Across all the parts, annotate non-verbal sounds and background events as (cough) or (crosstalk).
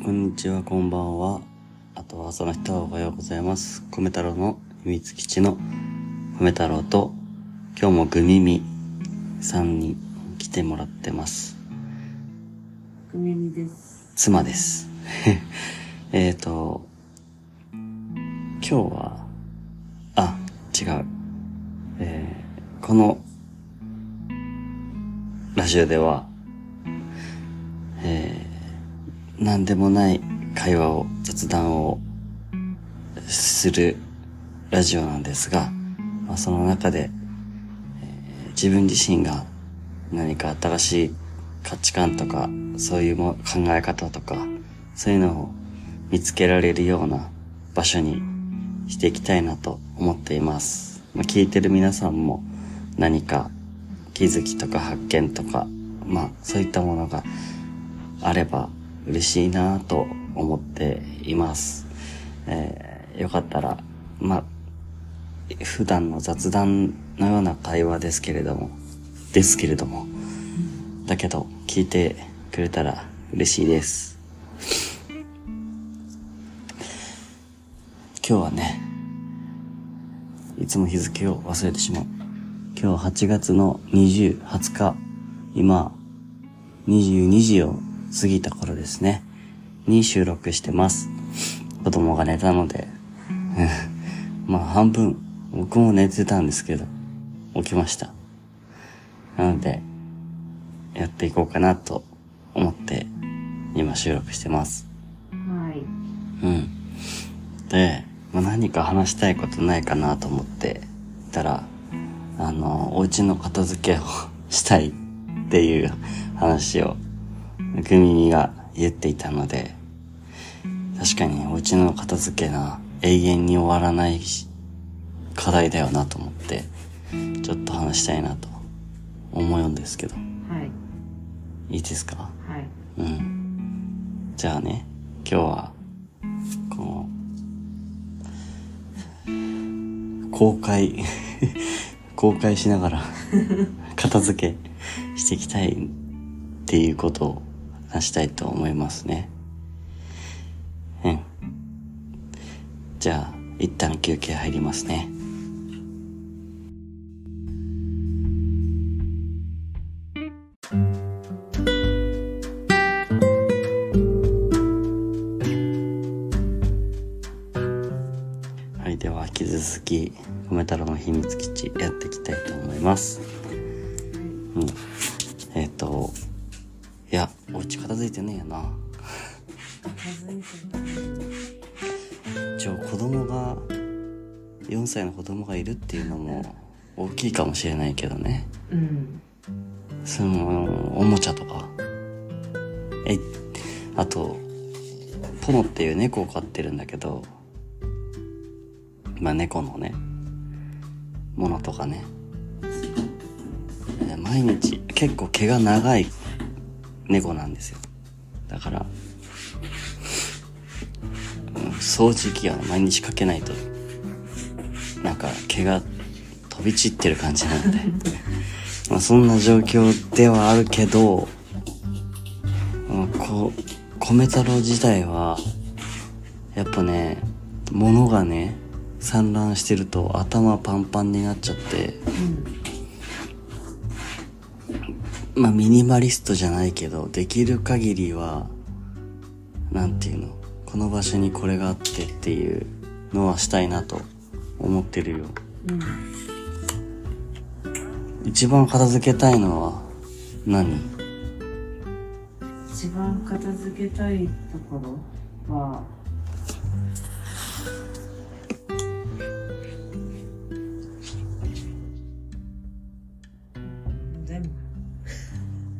こんにちは、こんばんは。あとは朝の人はおはようございます。米太郎の秘密基地の米太郎と、今日もグミミさんに来てもらってます。くめみです。妻です。(laughs) えっと、今日は、あ、違う。えーこの、ラジオでは、何でもない会話を、雑談をするラジオなんですが、まあ、その中で、えー自分自身が何か新しい価値観とか、そういうも考え方とか、そういうのを見つけられるような場所にしていきたいなと思っています。まあ、聞いてる皆さんも何か気づきとか発見とか、まあそういったものがあれば嬉しいなと思っています。えーよかったら、まあ、普段の雑談のような会話ですけれども、ですけれども、だけど聞いてくれたら嬉しいです。今日はね、いつも日付を忘れてしまう。今日8月の20、20日、今、22時を過ぎた頃ですね、に収録してます。子供が寝たので、うんまあ半分、僕も寝てたんですけど、起きました。なので、やっていこうかなと思って、今収録してます。はい。うん。で、まあ、何か話したいことないかなと思ってたら、あの、お家の片付けをしたいっていう話を、グミミが言っていたので、確かにお家の片付けな永遠に終わらないし課題だよなと思って、ちょっと話したいなと思うんですけど、はい。いいですか？はい。うん。じゃあね、今日は、この、公開、(laughs) 公開しながら、片付けしていきたいっていうことを話したいと思いますね。うん。じゃあ、一旦休憩入りますね。はい、では引き続き、米太郎の秘密基地やっていきたいと思います。うん。な。一応子供が、4歳の子供がいるっていうのも大きいかもしれないけどね。うん。その、おもちゃとか。え、あと、ポノっていう猫を飼ってるんだけど、まあ猫のね、ものとかね。毎日、結構毛が長い猫なんですよ。だから、うん掃除機は毎日かけないと、なんか毛が飛び散ってる感じなので。(laughs) まあ、そんな状況ではあるけど、まあこう、米太郎自体は、やっぱね、物がね、散乱してると頭パンパンになっちゃって、まあミニマリストじゃないけど、できる限りは、なんていうの、この場所にこれがあってっていうのはしたいなと思ってるよ。うん。一番片付けたいのは何？一番片付けたいところは、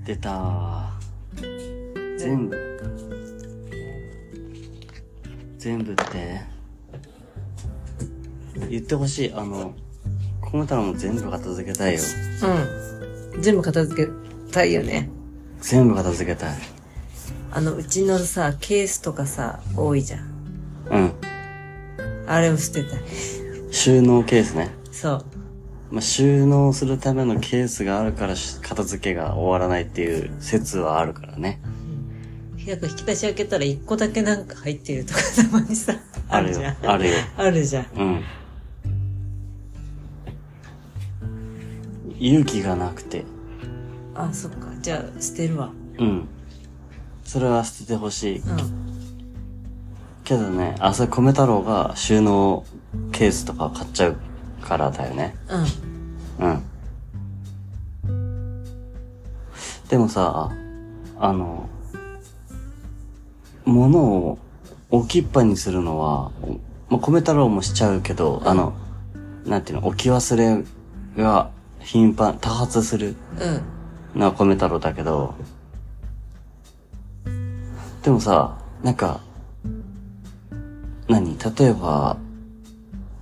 出た全部全部って？言ってほしいあの米太郎も全部片付けたいようん。全部片付けたいよね。全部片付けたいあの、うちのさ、ケースとかさ、多いじゃん。うんあれを捨てたい。収納ケースね、そう。まあ、収納するためのケースがあるからし片付けが終わらないっていう説はあるからねなんか引き出し開けたら一個だけなんか入ってるとかたまにさ、ああるよるじゃん。。あるよ。あるじゃん。うん。勇気がなくて。あ、そっか。じゃあ、捨てるわ。うん。それは捨ててほしい。うん。けどね、あ、それ米太郎が収納ケースとか買っちゃうからだよね。うん。うん。でもさ、あの、物を置きっぱにするのは、まあ、米太郎もしちゃうけど、あの、なんていうの、置き忘れが頻繁、多発するうん。のは米太郎だけど、でもさ、なんか、何？例えば、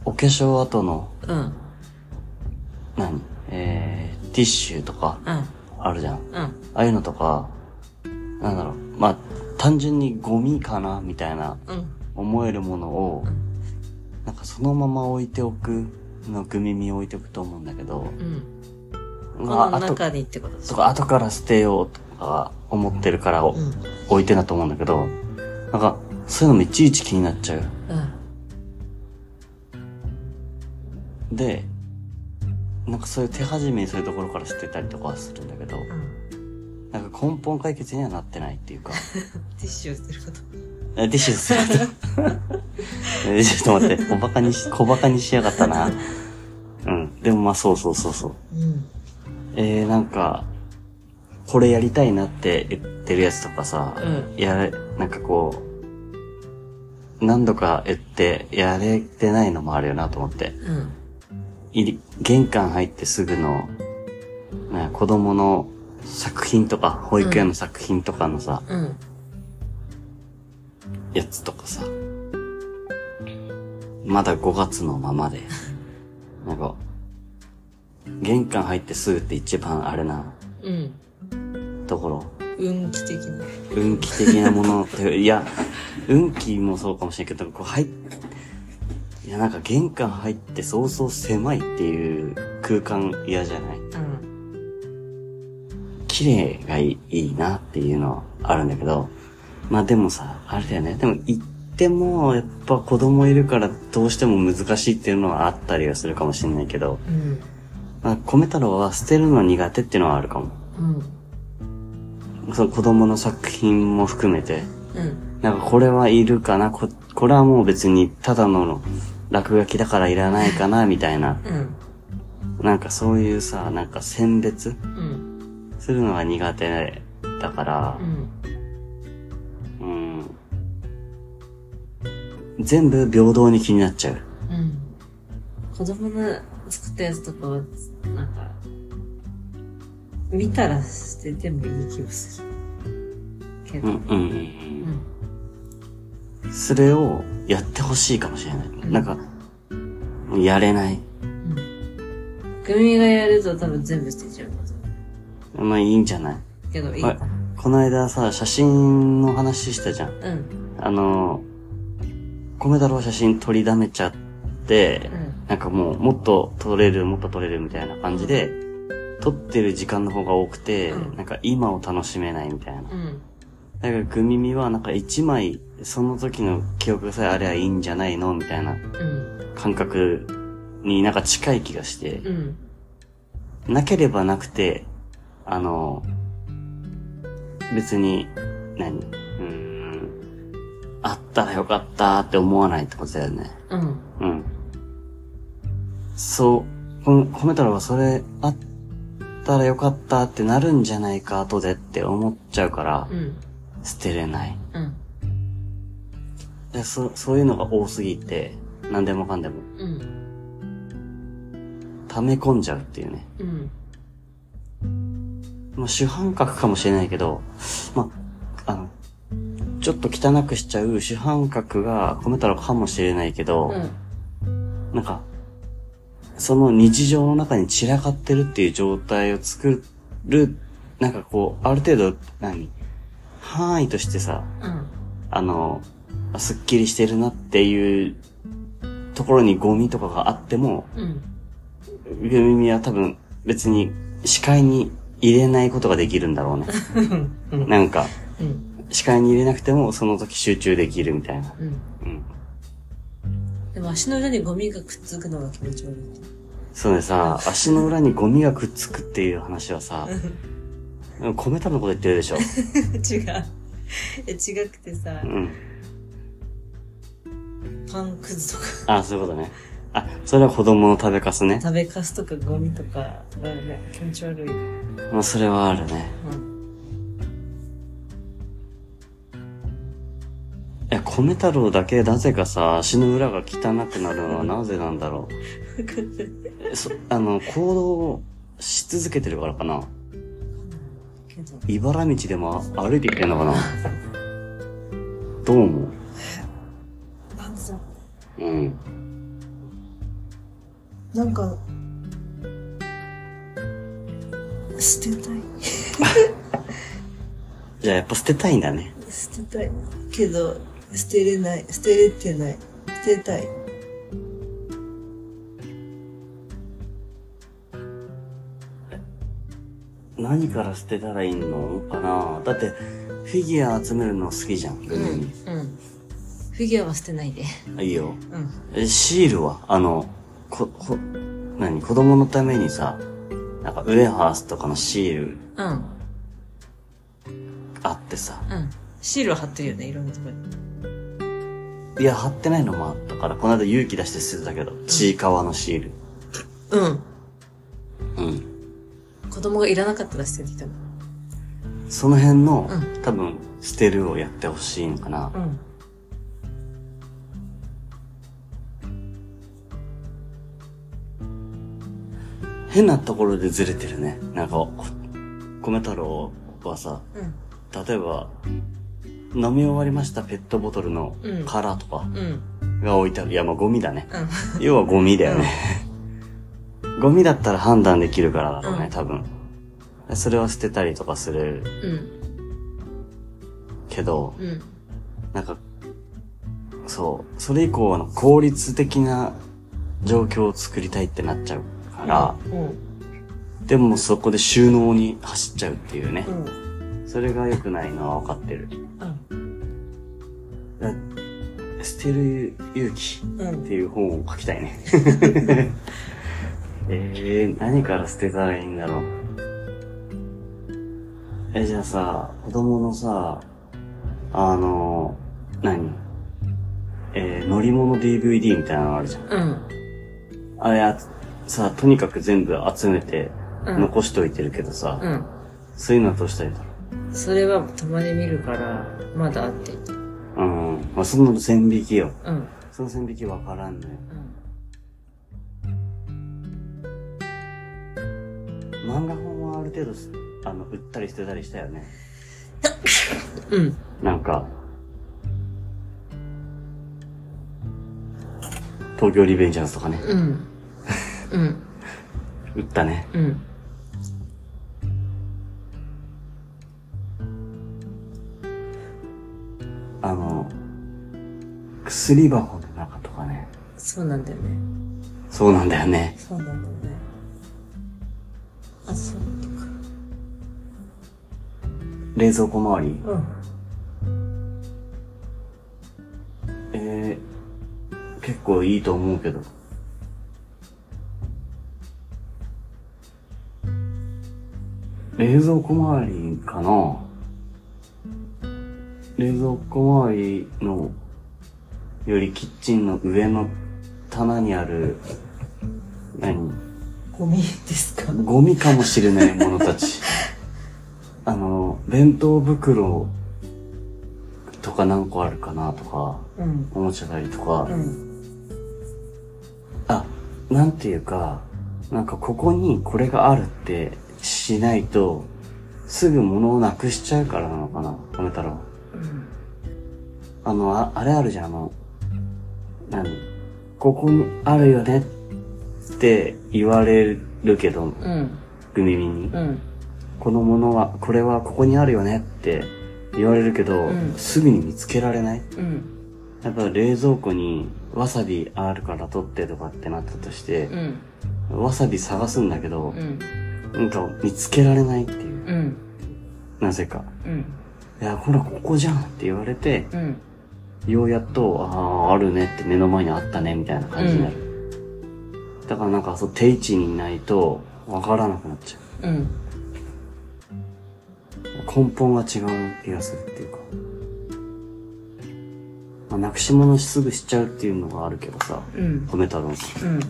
お化粧後の、うん。何？えー、ティッシュとかうん。あるじゃん。うん。ああいうのとか、なんだろう、まあ、単純にゴミかなみたいなうん。思えるものを、なんかそのまま置いておくのグミミ置いておくと思うんだけど、うん。こまあ、のあと、中にってことでしょとか後から捨てようとか思ってるからおうん。置いてんだと思うんだけど、なんか、そういうのもいちいち気になっちゃう。で、なんかそういう手始めにそういうところから捨てたりとかはするんだけど、うん。なんか根本解決にはなってないっていうか、(laughs) ティッシュを捨てること。えティッシュすると。(laughs) えちょっと待って、小バカにし、小バカにしやがったな。うん。でもまあそうそうそうそう。うん。えー、なんか、これやりたいなって言ってるやつとかさ、うんやれ、なんかこう、何度か言ってやれてないのもあるよなと思って。うん。いり玄関入ってすぐの、ね、子供の作品とか、保育園の作品とかのさ、うん。やつとかさ、まだ5月のままで、(laughs) なんか、玄関入ってすぐって一番あれなうん。ところ、運気的な。運気的なものって、いや、運気もそうかもしれんけど、こう入っ、いやなんか玄関入って早々狭いっていう空間嫌じゃない？うん。綺麗がいいいいなっていうのはあるんだけど、まあでもさ、あれだよね。でも行っても、やっぱ子供いるからどうしても難しいっていうのはあったりはするかもしれないけど、うん。まあ、米太郎は捨てるの苦手っていうのはあるかも。うん。その子供の作品も含めて、うん。なんかこれはいるかな？こ、これはもう別にただの落書きだからいらないかなみたいな、うん。なんかそういうさ、なんか選別うん。するのが苦手だからう、ん。うん。全部平等に気になっちゃう。うん。子供の作ったやつとかは、なんか、見たら捨ててもいい気がする。けど。うん、うん、うんううん。ん。それをやってほしいかもしれない。んなんか、やれない。うん。グミがやると多分全部捨てちゃうこと。まあいいんじゃない？けどいい。この間さ、写真の話したじゃん。うん。あの、米太郎写真撮りだめちゃって、うん。なんかもう、もっと撮れる、もっと撮れるみたいな感じで、撮ってる時間の方が多くて、うんなんか今を楽しめないみたいな。うん。だからグミミはなんか一枚、その時の記憶さえあればいいんじゃないの？みたいなうん。感覚になんか近い気がして、うん。なければなくて、あの、別に、何？うーん、あったらよかったって思わないってことだよね。うん。うん。そう、この米太郎はそれあったらよかったってなるんじゃないか後でって思っちゃうから、うん。捨てれない。うん。でそそういうのが多すぎて、何でもかんでも、うん。溜め込んじゃうっていうね。うん。まあ、主犯格かもしれないけど、まあ、あの、ちょっと汚くしちゃう主犯格が米太郎かもしれないけど、うん。なんか、その日常の中に散らかってるっていう状態を作る、なんかこう、ある程度、何？範囲としてさ、うん。あの、すっきりしてるなっていうところにゴミとかがあっても、うん。グミミは多分別に視界に入れないことができるんだろうね。うん。なんか、うん。視界に入れなくてもその時集中できるみたいな。うん。うん。でも足の裏にゴミがくっつくのが気持ち悪い。そうねさ、足の裏にゴミがくっつくっていう話はさ、米太郎のこと言ってるでしょ。(laughs) 違う。え、違くてさう、ん。パンくずとか、あ、そういうことね。あ、それは子供の食べかすね。食べかすとかゴミとかがね、気持ち悪い。うん。まあ、それはあるね。いや、米太郎だけなぜかさ、足の裏が汚くなるのはなぜなんだろう。そあの、行動し続けてるからかな。茨道でも歩いてきてんのかな。どう思なぱ捨てたいんだね。捨てたい。けど、捨てれない。捨てれてない。捨てたい。何から捨てたらいいのかな？だって、フィギュア集めるの好きじゃん、うん。うん。フィギュアは捨てないで。あいいよ。うん。え、シールは？あの、こ、こ、何？子供のためにさ、なんかウェハースとかのシールうん。さ、うん。シールは貼ってるよね、いろんなとこに。いや、貼ってないのもあったから、この間勇気出して捨てたけど、ちいかわのシール。うん。うん。子供がいらなかったら捨ててきたの。その辺の、う多分、捨てるをやってほしいのかな。うん。変なところでずれてるね。なんか、こ米太郎はさ、うん。例えば、飲み終わりましたペットボトルのうん殻とかうん。が置いてある。いや、まあゴミだね。うん。要はゴミだよね。(laughs) ゴミだったら判断できるからだろうね、うん多分。それを捨てたりとかするうん。けど、うん。なんか、そう、それ以降はあの効率的な状況を作りたいってなっちゃうから、うん。でもそこで収納に走っちゃうっていうねう。ん。それが良くないのは分かってる。うん。だ捨てる勇気うんっていう本を書きたいね。(laughs) えー、何から捨てたらいいんだろう。え、じゃあさ、子供のさ、あの、何？えー、乗り物 DVD みたいなのあるじゃん。うん。あれあさ、とにかく全部集めてうん。残しといてるけどさ、うん。そういうのはどうしたらいいんだろそれはたまに見るから、まだあって。う。うん。まあ、その線引きよ。うん。その線引きわからんのよ。漫画本はある程度す、あの、売ったり捨てたりしたよね。うん。うん。なんか、東京リベンジャーズとかね、うん。うん。(laughs) 売ったね。うん。あの、薬箱の中とかね。そうなんだよね。そうなんだよね。そうなんだよね。あ、そうとか。冷蔵庫周り？うん。えー、結構いいと思うけど。冷蔵庫周りかな？冷蔵庫周りのよりキッチンの上の棚にある、何？ゴミですかゴミかもしれないものたち。(laughs) あの、弁当袋とか何個あるかなとか、うん。おもちゃたりとか、うん。あ、なんていうか、なんかここにこれがあるってしないと、すぐ物をなくしちゃうからなのかな、米太郎。うん。あの、ああれあるじゃん、あの、何ここにあるよねって言われるけど、うん。グミミに。うん。このものは、これはここにあるよねって言われるけど、うんすぐに見つけられないうん。やっぱ冷蔵庫にわさびあるから取ってとかってなったとしてう、ん。わさび探すんだけどう、ん。なんか見つけられないっていう。うん。なぜか。うん。いや、これここじゃんって言われて、うん。ようやっと、ああ、あるねって目の前にあったねみたいな感じになる。だからなんかそう、定位置にいないと、わからなくなっちゃう。うん。根本が違う気がするっていうか。まあ、なくし物すぐしちゃうっていうのがあるけどさ、うん。米太郎うん。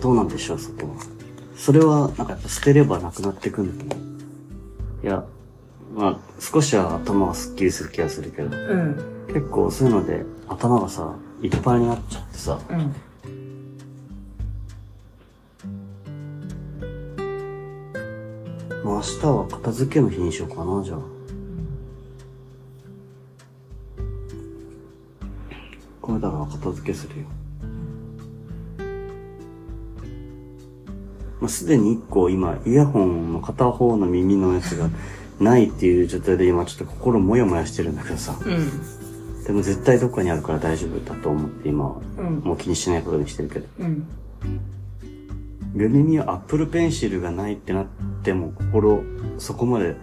どうなんでしょう、そこは。それは、なんかやっぱ捨てればなくなってくんだけど。いや、まあ、少しは頭がスッキリする気がするけど、うん。結構そういうので頭がさ、いっぱいになっちゃってさ、うん。まあ明日は片付けの日にしようかな、じゃあ。これだから片付けするよ。まあ、すでに一個今、イヤホンの片方の耳のやつがないっていう状態で今ちょっと心もやもやしてるんだけどさ。うん。でも絶対どっかにあるから大丈夫だと思って今はうん。もう気にしないことにしてるけど。うん。ルミミはアップルペンシルがないってなっても心そこまで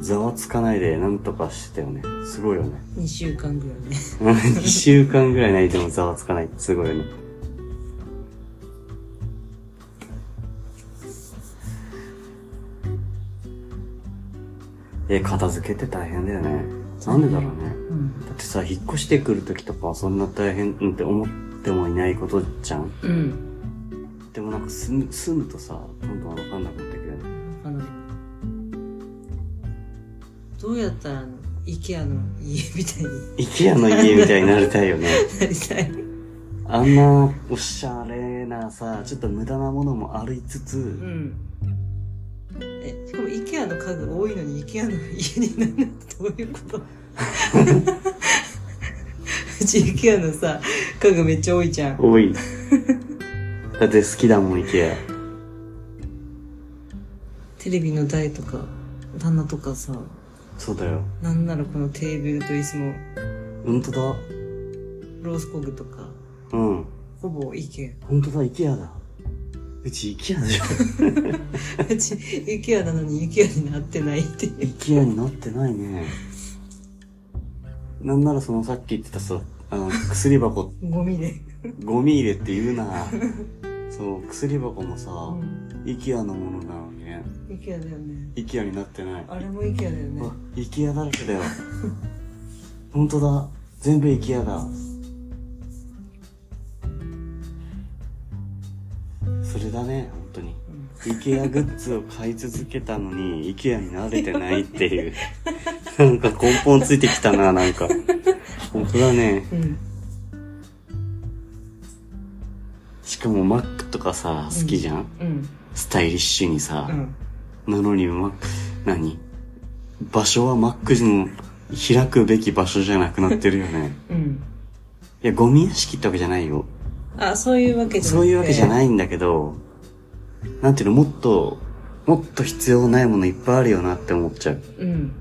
ざわつかないでなんとかしてたよね。すごいよね。2週間ぐらいね。(laughs) 2週間ぐらいないでもざわつかないってすごいよね。え、片付けって大変だよね。なんでだろうね。うん。だってさ、引っ越してくるときとかはそんな大変って思ってもいないことじゃんうん。でもなんか住む住むとさ、どんどんわかんなくなってくるよね。あの、どうやったらあの、家みたいにイケアの家みたいになりたいよね。なりたい。あんなおしゃれなさ、ちょっと無駄なものもありつつ、うん。え、しかもイケアの家具多いのにイケアの家になるのってどういうこと？(laughs) うちイケアのさ、家具めっちゃ多いじゃん。多い。だって好きだもん、イケア。テレビの台とか、棚とかさ、そうだよ。なんならこのテーブルと椅子も、ほんとだ。ロースコグとか、うん。ほぼイケほんとだ、イケアだ。うちイケアでしょ。ア。うちイケアなのにイケアになってないっていう。イケアになってないね。なんならそのさっき言ってたさ、あの、薬箱、ゴミで。ゴミ入れって言うな。そう、薬箱もさ、うん。イケアのものなのにね。イケアだよね。イケアになってない。あれもイケアだよね。あ、イケアだらけだよ。ほんとだ。全部イケアだ。それだね、本当に。イケアグッズを買い続けたのに、イケアに慣れてないっていう。(laughs) なんか根本ついてきたな、なんか。本当だね。うん。しかも Mac とかさ、好きじゃん、うん。スタイリッシュにさ。うん。なのに、ま、何？場所は Mac の開くべき場所じゃなくなってるよね。うん。いや、ゴミ屋敷ってわけじゃないよ。あ、そういうわけじゃそういうわけじゃないんだけど、なんていうの、もっと、もっと必要ないものいっぱいあるよなって思っちゃう。うん。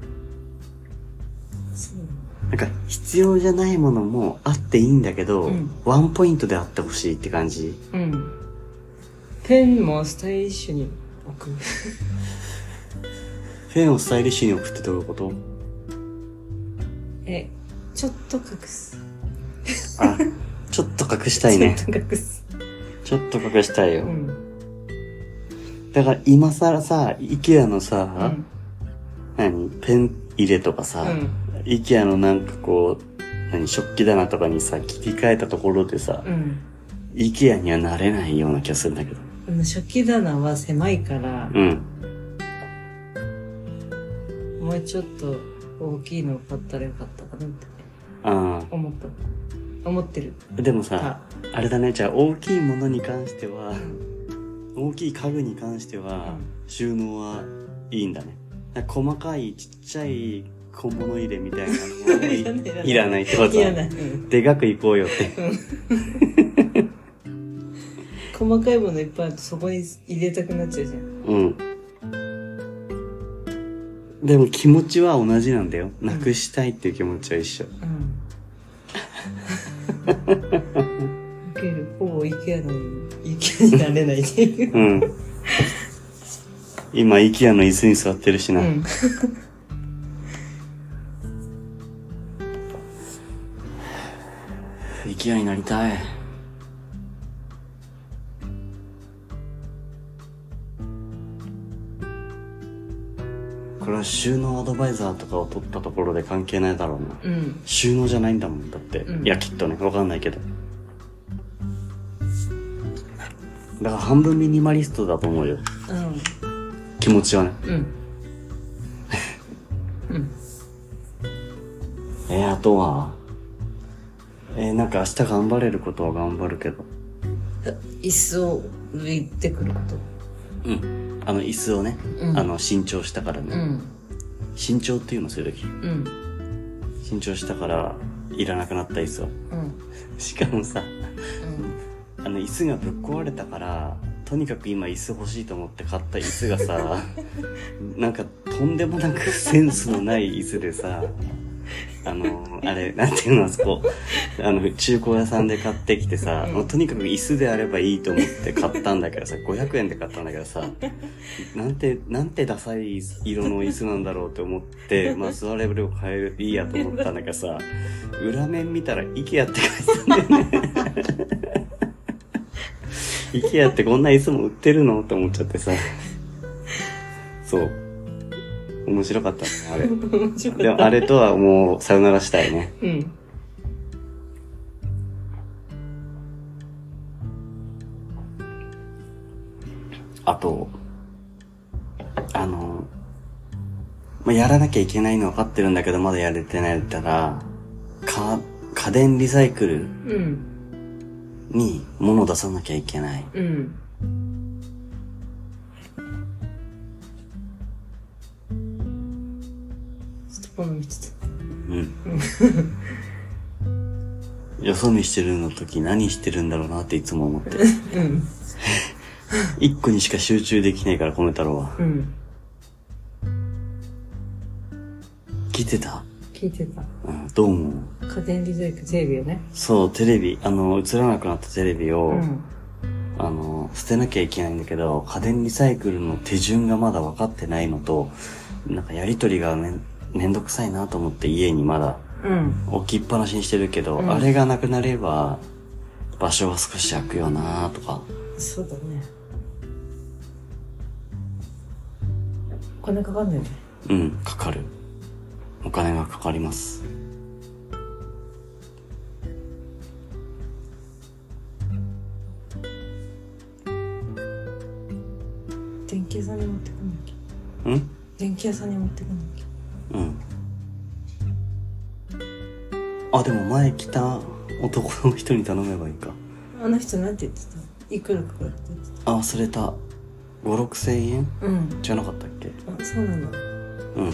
そう。なんか、必要じゃないものもあっていいんだけど、うんワンポイントであってほしいって感じ。うん。ペンもスタイリッシュに置く。(laughs) ペンをスタイリッシュに置くってどういうこと？え、ちょっと隠す。あ、ちょっと隠したいね。ちょっと隠す。ちょっと隠したいよ。うん。だから今更さ、イケアのうさ、ん。何？ペン入れとかさ、うん。イケアのなんかこう、何食器棚とかにさ、切り替えたところでさ、うん。イケアにはなれないような気がするんだけど。あの初期棚は狭いから、うん。もうちょっと大きいのを買ったらよかったかなってあ思った。思ってる。あ。でもさ、あれだね、じゃあ大きいものに関してはう、ん。大きい家具に関してはうん、収納はいいんだね。細かいちっちゃい小物入れみたいなのはい (laughs) いらないってこといらない。うん。でかく行こうよって。(laughs) 細かいものいっぱいあるとそこに入れたくなっちゃうじゃん。うん。でも気持ちは同じなんだよ。なくしたいっていう気持ちは一緒。うん。受ける。のに、イケアになれないっていう。うん。今、IKEA の椅子に座ってるしな。うん。(laughs) IKEA になりたい。これは収納アドバイザーとかを取ったところで関係ないだろうな。うん。収納じゃないんだもん、だって。うんいや、きっとね、わかんないけど。だから半分ミニマリストだと思うよ。うん。気持ちはね。うん。うん。(laughs) えー、あとは、えー、なんか明日頑張れることは頑張るけど。椅子を抜いてくること？うん。あの、椅子をね、うんあの、新調したからね。うん。新調っていうのするとき。うん。新調したから、いらなくなった椅子を。うん。(laughs) しかもさ、うん。あの、椅子がぶっ壊れたから、とにかく今椅子欲しいと思って買った椅子がさ、(laughs) なんかとんでもなくセンスのない椅子でさ、あの、あれ、なんていうの、あそこ、あの、中古屋さんで買ってきてさ、うんとにかく椅子であればいいと思って買ったんだけどさ、500円で買ったんだけどさ、なんて、なんてダサい色の椅子なんだろうって思って、まあ座れるを変えるいいやと思ったんだけどさ、裏面見たら IKEA って書いてたんだよね。IKEA ってこんな椅子も売ってるの？って思っちゃってさ。そう。面白かったね、あれ。面白かった。でもあれとはもうさよならしたいね。うん。あと、あの、まあ、やらなきゃいけないの分かってるんだけどまだやれてないったら、か、家電リサイクルうん。に物を出さなきゃいけない。うん。(laughs) よそ見してるの時何してるんだろうなっていつも思って。うん。一個にしか集中できないから、この太郎は。うん。聞いてた？聞いてた。うん、どう思う？家電リサイクルテレビよね。そう、テレビ、あの、映らなくなったテレビを、うん。あの、捨てなきゃいけないんだけど、家電リサイクルの手順がまだ分かってないのと、なんかやりとりがめんめんどくさいなと思って家にまだうん。置きっぱなしにしてるけど、うんあれがなくなれば、場所が少し空くよなとか。そうだね。お金かかんないよね。うん、かかる。お金がかかります。電気屋さんに持ってくんなきゃ。うん？電気屋さんに持ってくんなきゃ。あ、でも前来た男の人に頼めばいいか。あの人なんて言ってた？いくらかかるって言ってあ、忘れた。5、6千円？た。うん。じゃなかったっけ？あ、そうなんだ。うん。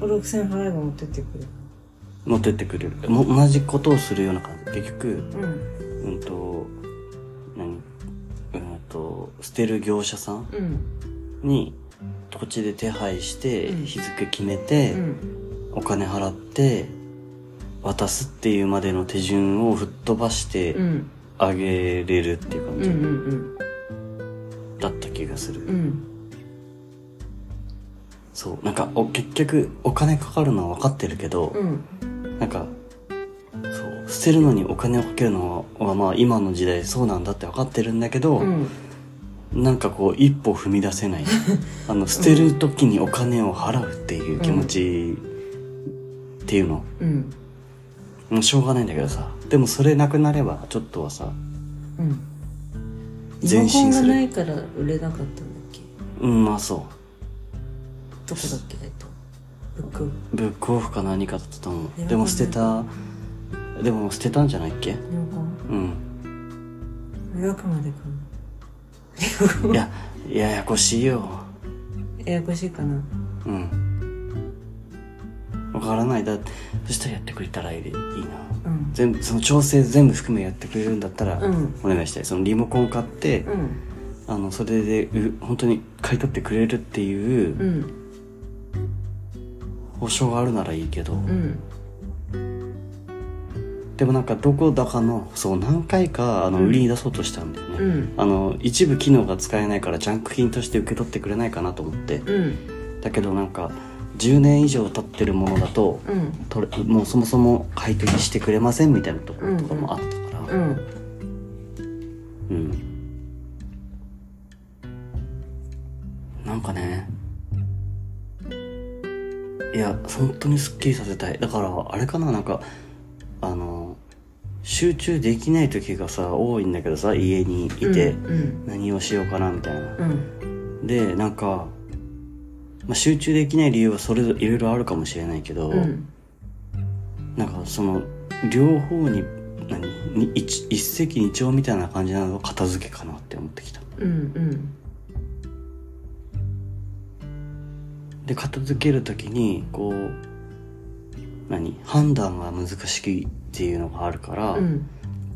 5、6千払えば持ってってくる。持ってってくれる。も同じことをするような感じ。結局、うん。うんと、何？うんと、捨てる業者さんうん。に土地で手配してうん日付決めて、うん。お金払って渡すっていうまでの手順を吹っ飛ばしてうん。あげれるっていううん。う感ん。じだった気がする、うん。そうなんかお結局お金かかるのは分かってるけど、うん。なんかそう捨てるのにお金をかけるのはまあ今の時代そうなんだって分かってるんだけど、うん。なんかこう一歩踏み出せない (laughs) あの捨てる時にお金を払うっていう気持ちっていうの、うん。もうしょうがないんだけどさでもそれなくなればちょっとはさうん。前進する。ないから売れなかったんだっけ？うんまあそどこだっけ？えっと。ブック。うブックオフか何かだったと思う。でも捨てたでも捨てたんじゃないっけ？うん。予約までかい (laughs) やややこしいよな。ややこしいかな。うんわからないだそしたらやってくれたらいいいいなうん。全部その調整全部含めやってくれるんだったら、うんお願いしたいそのリモコン買って、うん。あのそれでう本当に買い取ってくれるっていううん。保証があるならいいけど、うん。でもなんかどこだかのそう何回かあのうん。売りに出そうとしたんだよね、うん。あの一部機能が使えないからジャンク品として受け取ってくれないかなと思って。うん。だけどなんか10年以上経ってるものだともうそもそも買い取りしてくれませんみたいなところとかもあったから。うん。うん、なんかね。いや本当にすっきりさせたい。だからあれかななんかあの集中できない時がさ多いんだけどさ家にいてうん何をしようかなみたいな。うん。でなんか、まあ、集中できない理由はそれぞれいろいろあるかもしれないけど、うん。なんかその両方に何に一一石二鳥みたいな感じなのが片付けかなって思ってきた。うんうん。で片付ける時にこう何？判断が難しいっていうのがあるから、うん。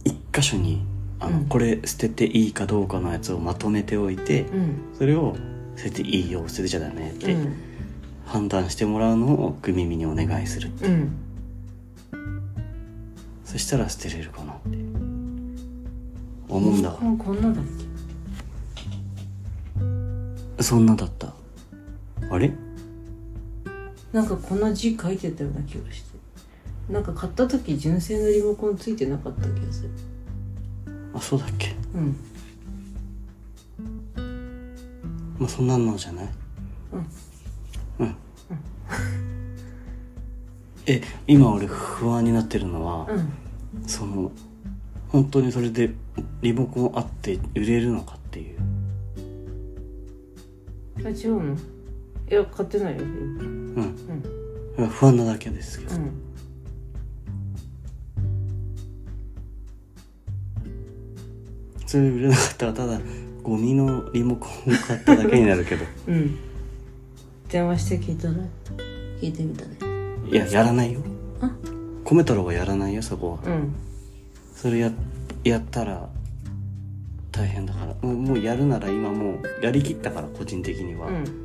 一箇所にあの、うん。これ捨てていいかどうかのやつをまとめておいて、うん。それを捨てていいよ捨ててちゃダメってうん。判断してもらうのを組耳にお願いするう。ん。そしたら捨てれるかなって。思うんだこんなだっそんなだった。あれ？けなんかこんな字書いてたような気がして。なんか買った時純正のリモコンついてなかった気がする。あそうだっけ？うん。まあそんなのじゃない？うん。うん。え今俺不安になってるのは、うん。その本当にそれでリモコンあって売れるのかっていう。あ違うの？いや買ってないよ。うん、不安なだけですけど、うん。それ売れなかったらただゴミのリモコンを買っただけになるけど。(laughs) うん。電話して聞いたら聞いてみたね。いややらないよ。あ？米太郎はやらないよそこは。うん。それややったら大変だから。もうもうやるなら今もうやりきったから個人的には、うん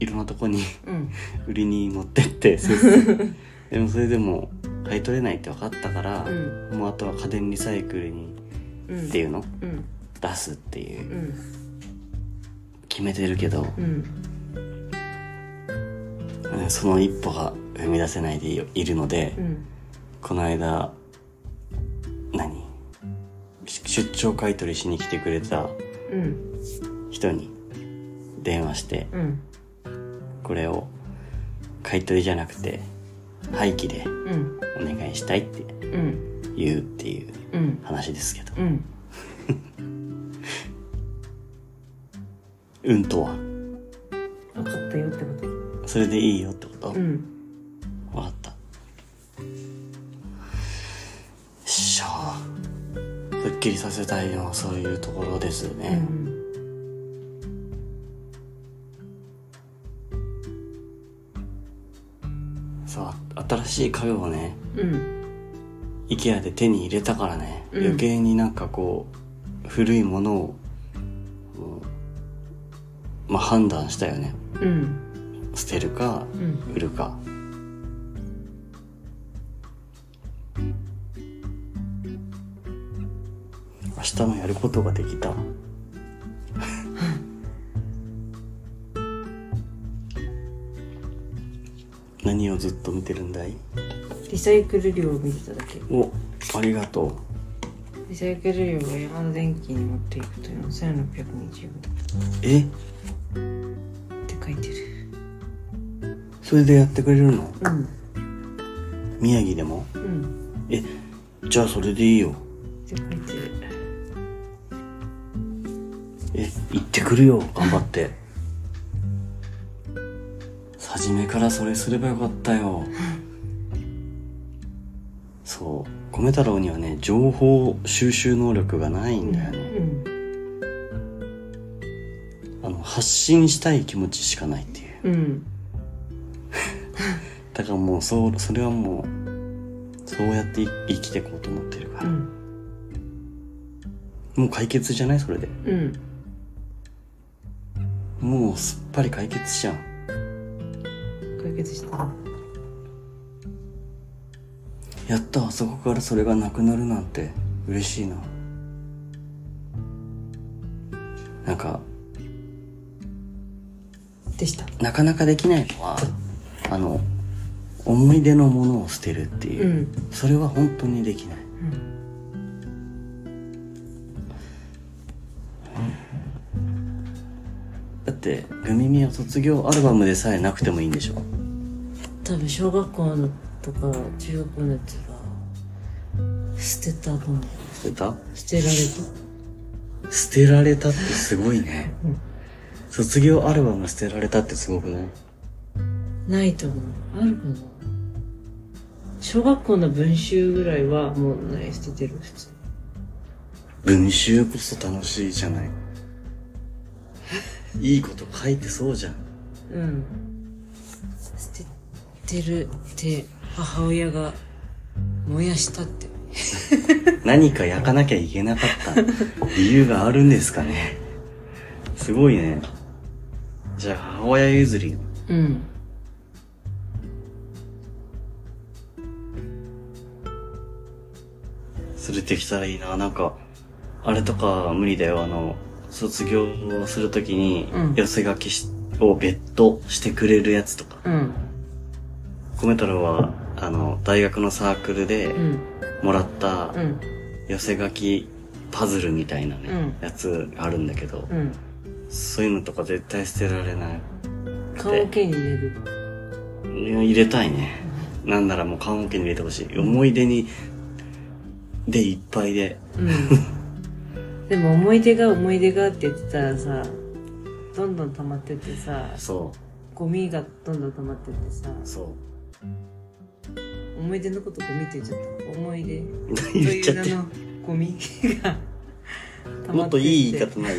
いろんなとこにうん。(laughs) 売りに持ってって (laughs) でもそれでも買い取れないって分かったから、うもうあとは家電リサイクルにうんっていうの？うん。出すっていう。うん。決めてるけど、その一歩が踏み出せないでいいるので、うん。この間何？し出張買い取りしに来てくれたうん。人に電話してうんこれを買い取りじゃなくて廃棄でうんお願いしたいってうん言うっていううん話ですけど。うん。うん。(laughs) とは？分かったよってこと？それでいいよってこと、うん。わかった。よっしゃすっきりさせたいのはそういうところですうね、んそう新しい家具をねうん。IKEA で手に入れたからね、うん。余計になんかこう古いものをまあ判断したよね。うん。捨てるかうん。売るか。明日もやることができた何をずっと見てるんだい？リサイクル量を見てただけ。おありがとリサイクル量が山田電機に持っていくと4620うえ？って書いてる。それでやってくれるの？うん。宮城でも？うん。えじゃあそれでいいよ。って書いてる。え行ってくるよ頑張って初めからそれすればよかったよ。そう。米太郎にはね情報収集能力がないんだよね、うん。あの発信したい気持ちしかないっていう。うん。(laughs) だからもうそうそれはもうそうやって生きていこうと思ってるから、うん。もう解決じゃない？それで。うん。もうすっぱり解決じゃん解決したいやった、あそこからそれがなくなるなんて嬉しいな。なんか、でした。なかなかできないのは、あの、思い出のものを捨てるっていう。うんそれは本当にできない。って、グミミは卒業アルバムでさえなくてもいいんでしょ？多分小学校のとか中学校のやつは捨てたと思う。捨てた？捨てられ捨てられたってすごいね。卒業アルバム捨てられたってすごくない？た。ないと思う。あるかな小学校の文集ぐらいはもうない捨ててる普通。文集こそ楽しいじゃない。(laughs) いいこと書いてそうじゃん。うん。捨ててるって母親が燃やしたって。(laughs) 何か焼かなきゃいけなかった (laughs) 理由があるんですかね。すごいね。じゃあ母親譲り。うん。それできたらいいな。なんか、あれとか無理だよ。あの、卒業するときにうん寄せ書きしを別途してくれるやつとか。うん。コメ太郎は、あの、大学のサークルでうん。もらったうん。寄せ書きパズルみたいなね、うんやつがあるんだけど、うん。そういうのとか絶対捨てられない。棺桶に入れる。入れたいね。なんならもう棺桶に入れてほしい。思い出に、でいっぱいで。うん。でも思い出が思い出がって言ってたらさ、どんどん溜まってってさ、そゴミがどんどん溜まってってさ、う、そ思い出のことゴミって (laughs) 言っちゃった。思い出う。と。いう名のゴミが溜もまってってっといい言い方ない？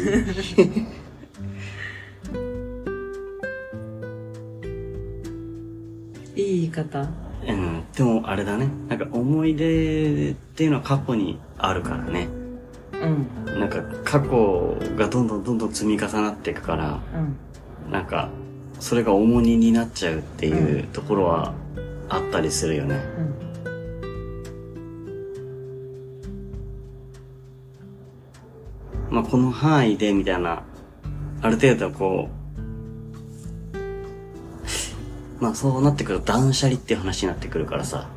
いい言い方？うん。でもあれだね。なんか思い出っていうのは過去にあるからね。うん。なんか過去がどんどんどんどん積み重なっていくから、うん。なんか、それが重荷になっちゃうっていうところはあったりするよね。うん。まあ、この範囲でみたいな、ある程度こう、まあそうなってくると断捨離っていう話になってくるからさ、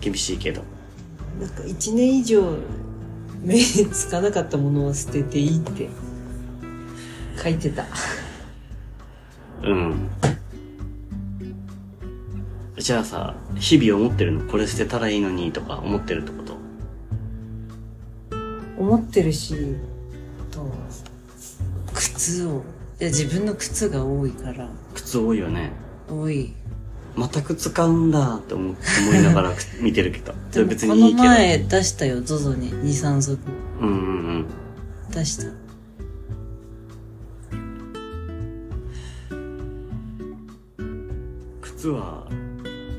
厳しいけど。なんか一年以上目につかなかったものを捨てていいって書いてた。うん。じゃあさ、日々思ってるのこれ捨てたらいいのにとか思ってるってこと？思ってるし、あと、靴を、いや自分の靴が多いから、靴多いよね。多い。また靴買うんだって思思いながら見てるけど。それ別にいいけど。前出したよ、ZOZO に。2、3足うんうんうん。出した。靴は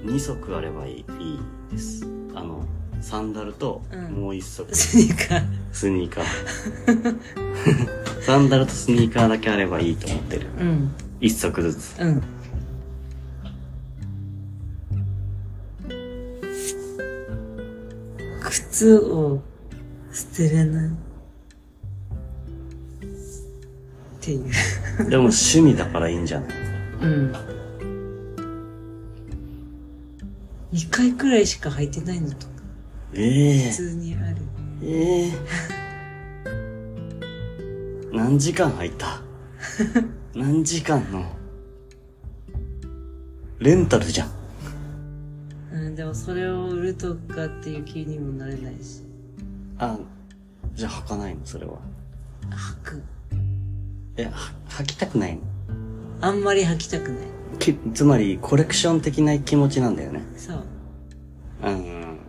2足あればいいいいです。あの、サンダルとうんもう1足、スニーカー。スニーカー。(laughs) サンダルとスニーカーだけあればいいと思ってる。うん。1足ずつ。うん。靴を捨てれない。っていう。(laughs) でも趣味だからいいんじゃない？うん。2回くらいしか履いてないのとか、ええ普通にある。ええ何時間入った？(laughs) 何時間の？レンタルじゃん。うん、でもそれを売るとかっていう気にもなれないし。あ、じゃあ履かないの？それは。履く。え、は履きたくないの？あんまり履きたくない。きつまりコレクション的な気持ちなんだよね。そう。うん。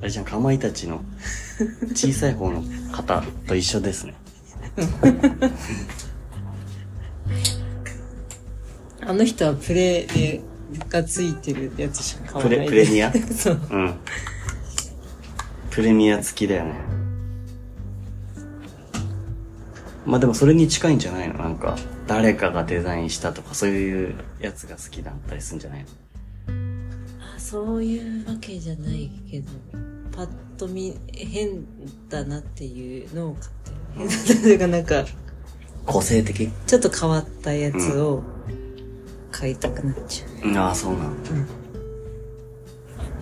あれじゃん、かまいたちの (laughs) 小さい方の方と一緒ですね。あの人はプレでがついてるやつしか買わプないレ、プレミア？(laughs) そう。うん。プレミア付きだよね。まあでもそれに近いんじゃないの？なんか、誰かがデザインしたとかそういうやつが好きだったりするんじゃないの？そういうわけじゃないけど、パッと見変だなっていうのを買ってる。変だなっていうかなんか、個性的？ちょっと変わったやつを買いたくなっちゃう。ああ、そうなんだ。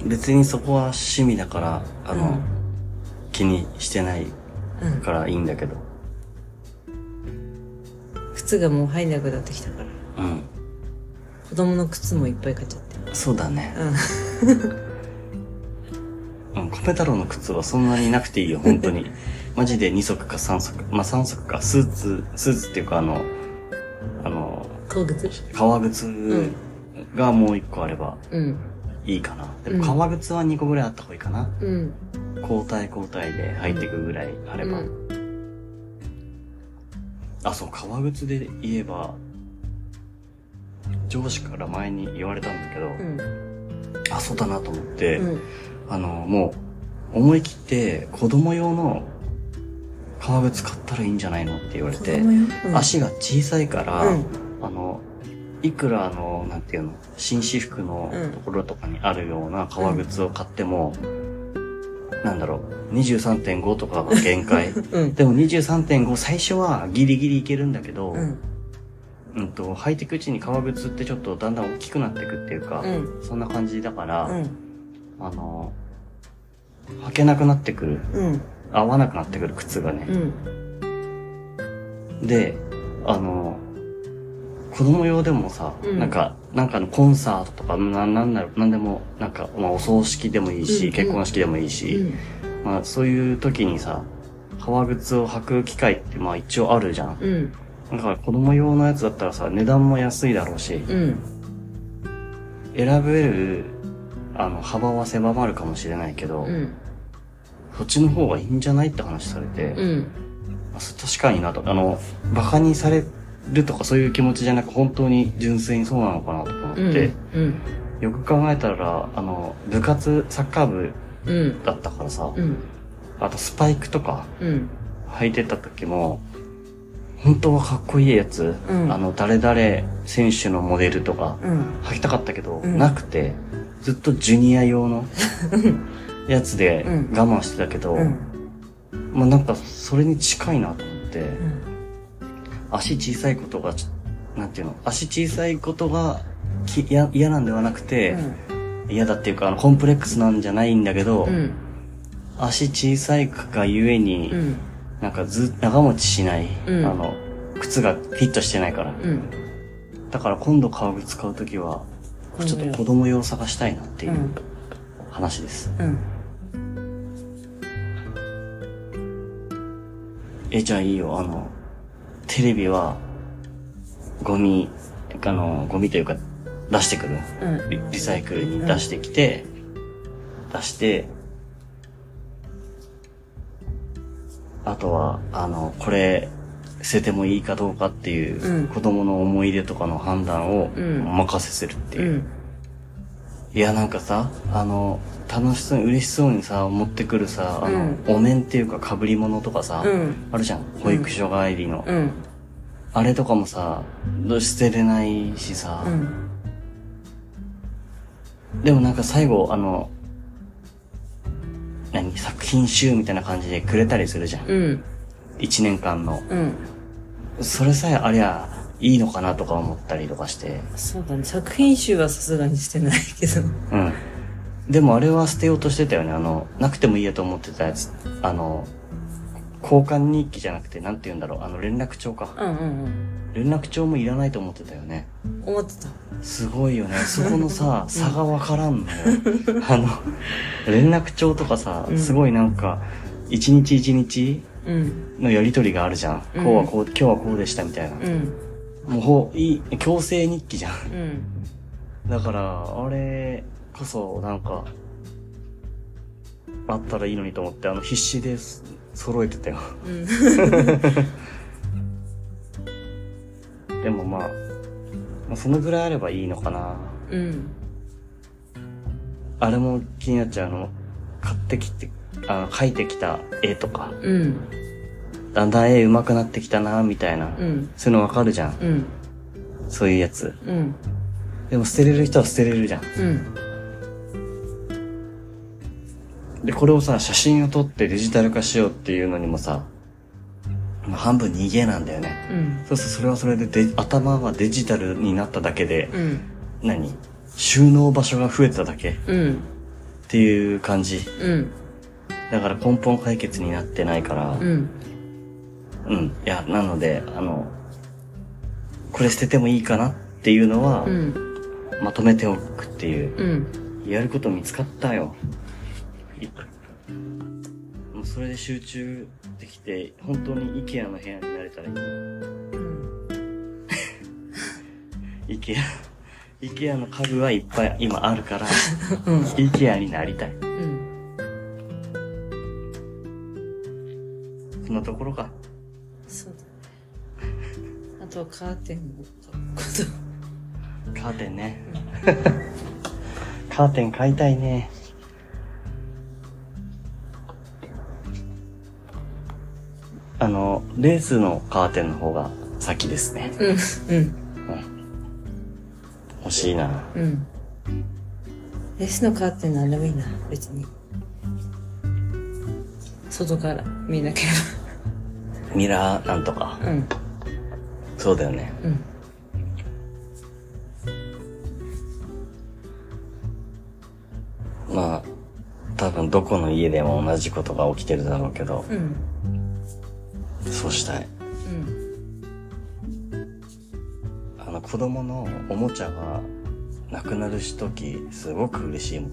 別にそこは趣味だから、あの、うん気にしてないうん。からいいんだけど。靴がもう入んなくなってきたから。うん。子供の靴もいっぱい買っちゃって。そうだね。うん。(laughs) うん、太郎の靴はそんなになくていいよ、本当に。(laughs) マジで2足か3足。まあ3足か。スーツ、スーツっていうかあの、革靴革靴がもう1個あればうん。いいかな。でも革靴は2個ぐらいあった方がいいかな。うん。交代交代で履いていくぐらいあれば。うんあ、そう、革靴で言えば、上司から前に言われたんだけど、うん。あ、そうだなと思って、うん。あの、もう、思い切って子供用の革靴買ったらいいんじゃないのって言われて、足が小さいから、うんあの、いくらあの、なんていうの、紳士服のうんところとかにあるような革靴を買っても、なんだろう、23.5とかが限界。(laughs) うん。でも23.5最初はギリギリいけるんだけど、うん。うんと、履いていくうちに革靴ってちょっとだんだん大きくなっていくっていうか、うんそんな感じだから、うん。あの、履けなくなってくる。うん。合わなくなってくる靴がね。うん。で、あの、子供用でもさ、うんなんか、なんかのコンサートとか、ななんだろう、なんでも、なんか、まあお葬式でもいいし、うん結婚式でもいいし、まあそういう時にさ、革靴を履く機会ってまあ一応あるじゃん。うん。だから子供用のやつだったらさ、値段も安いだろうし、うん。選べる、あの、幅は狭まるかもしれないけど、うん。そっちの方がいいんじゃないって話されて、うん。あそ確かになと、あの、馬鹿にされるとかそういう気持ちじゃなく、本当に純粋にそうなのかなとか思って、うん。よく考えたら、あの、部活、サッカー部うん。だったからさ、うん。あとスパイクとかうん。履いてた時も、本当はかっこいいやつ、うんあの、誰々選手のモデルとか、うん。履きたかったけど、うんなくて、ずっとジュニア用のやつでうん我慢してたけど、うん。まあなんかそれに近いなと思って、うん。足小さいことがなんていうの、足小さいことがき嫌嫌なんではなくて、嫌だっていうか、あの、コンプレックスなんじゃないんだけど、うん。足小さいがゆえに、うん。なんかず、長持ちしない、うんあの、靴がフィットしてないから。うん。だから今度革靴買うときは、ちょっと子供用を探したいなっていううん話です。うん。え、じゃあいいよ、あの、テレビは、ゴミ、あの、ゴミというか、出してくる。うん。リリサイクルに出してきて、出して、あとは、あの、これ、捨ててもいいかどうかっていう、うん子供の思い出とかの判断をうんお任せするっていう。うん。いや、なんかさ、あの、楽しそうに、嬉しそうにさ、持ってくるさ、あの、お面っていうか被り物とかさ、うんあるじゃん。保育所帰りの。うん。あれとかもさ、捨てれないしさ、うん。でもなんか最後、あの、何？作品集みたいな感じでくれたりするじゃん。うん。一年間の。うん。それさえありゃいいのかなとか思ったりとかして。そうだね。作品集はさすがにしてないけど。うん。でもあれは捨てようとしてたよね。あの、なくてもいいやと思ってたやつ。あの、交換日記じゃなくて、なんて言うんだろう。あの、連絡帳か。うんうん連絡帳もいらないと思ってたよね。うん。思ってた。すごいよね。(laughs) そこのさ、差がわからんのよ。(laughs) あの、連絡帳とかさ、うんすごいなんか、一日一日うん。のやりとりがあるじゃん。うんこうはこう、今日はこうでしたみたいな。うん。もう、いい、強制日記じゃん。うん。だから、あれこそ、なんか、あったらいいのにと思って、あの、必死です揃えてたよ。うん。(laughs) でもまあ、まあそのぐらいあればいいのかな。うん。あれも気になっちゃうの。買ってきて、あの、描いてきた絵とか、うん。だんだん絵上手くなってきたな、みたいな。うん。そういうのわかるじゃん。うん。そういうやつ。うん。でも捨てれる人は捨てれるじゃん。うん。で、これをさ、写真を撮ってデジタル化しようっていうのにもさ、まあ半分逃げなんだよね。うん。そうするとそれはそれでで頭がデジタルになっただけで、うん。何？収納場所が増えただけっうん。ていう感じ。うん。だから根本解決になってないから、うん。うん。いや、なので、あの、これ捨ててもいいかなっていうのは、うん。まとめておくっていう、うん。やること見つかったよ。いもうそれで集中できて、本当に IKEA の部屋になれたらいい。うん。(laughs) IKEA、IKEA の家具はいっぱい今あるから、うん。IKEA になりたい。うん。そんなところか。そうだね。あとはカーテンも買うこと。カーテンね。カーテン買いたいね。あの、レースのカーテンの方が先ですね。うん。うん。欲しいな。うん。レースのカーテンなんでもいいな、別に。外から見なけれミラーなんとか。ば。うん。そうだよね。うん。まあ、多分どこの家でも同じことが起きてるだろうけど、うん。そうしたい。うん。あの子供のおもちゃがなくなる時すごく嬉しいもん。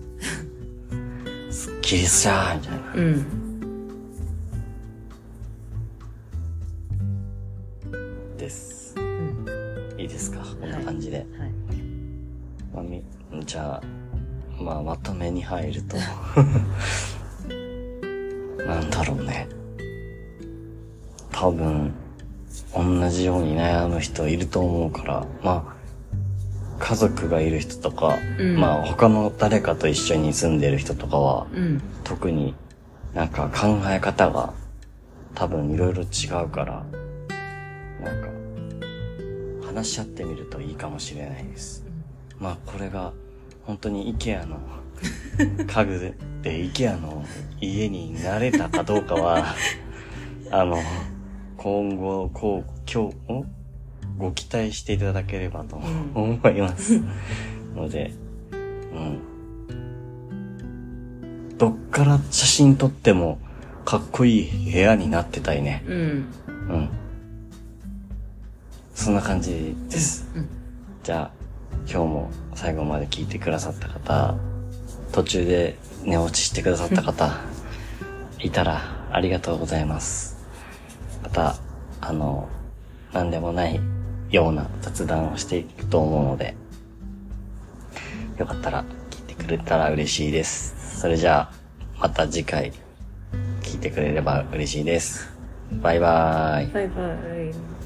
すっきりしたみたいな。うん。です。うん。いいですか？こんな感じで。はい。まあみじゃあ、まあまとめに入ると。(laughs) なんだろうね。多分、同じように悩む人いると思うから、まあ、家族がいる人とか、うんまあ他の誰かと一緒に住んでる人とかは、うん。特になんか考え方が多分いろいろ違うから、なんか話し合ってみるといいかもしれないです。まあこれが本当に IKEA の (laughs) 家具で IKEA の家になれたかどうかは、あの、今後、こう、今日、ん？ご期待していただければとん思います。ので、うん。どっから写真撮ってもかっこいい部屋になってたいね。うん。うん。そんな感じです。うんじゃあ、今日も最後まで聞いてくださった方、途中で寝落ちしてくださった方、(laughs) いたらありがとうございます。また、あの、何でもないような雑談をしていくと思うので、よかったら聞いてくれたら嬉しいです。それじゃあ、また次回聞いてくれれば嬉しいです。バイバーイ。バイバーイ。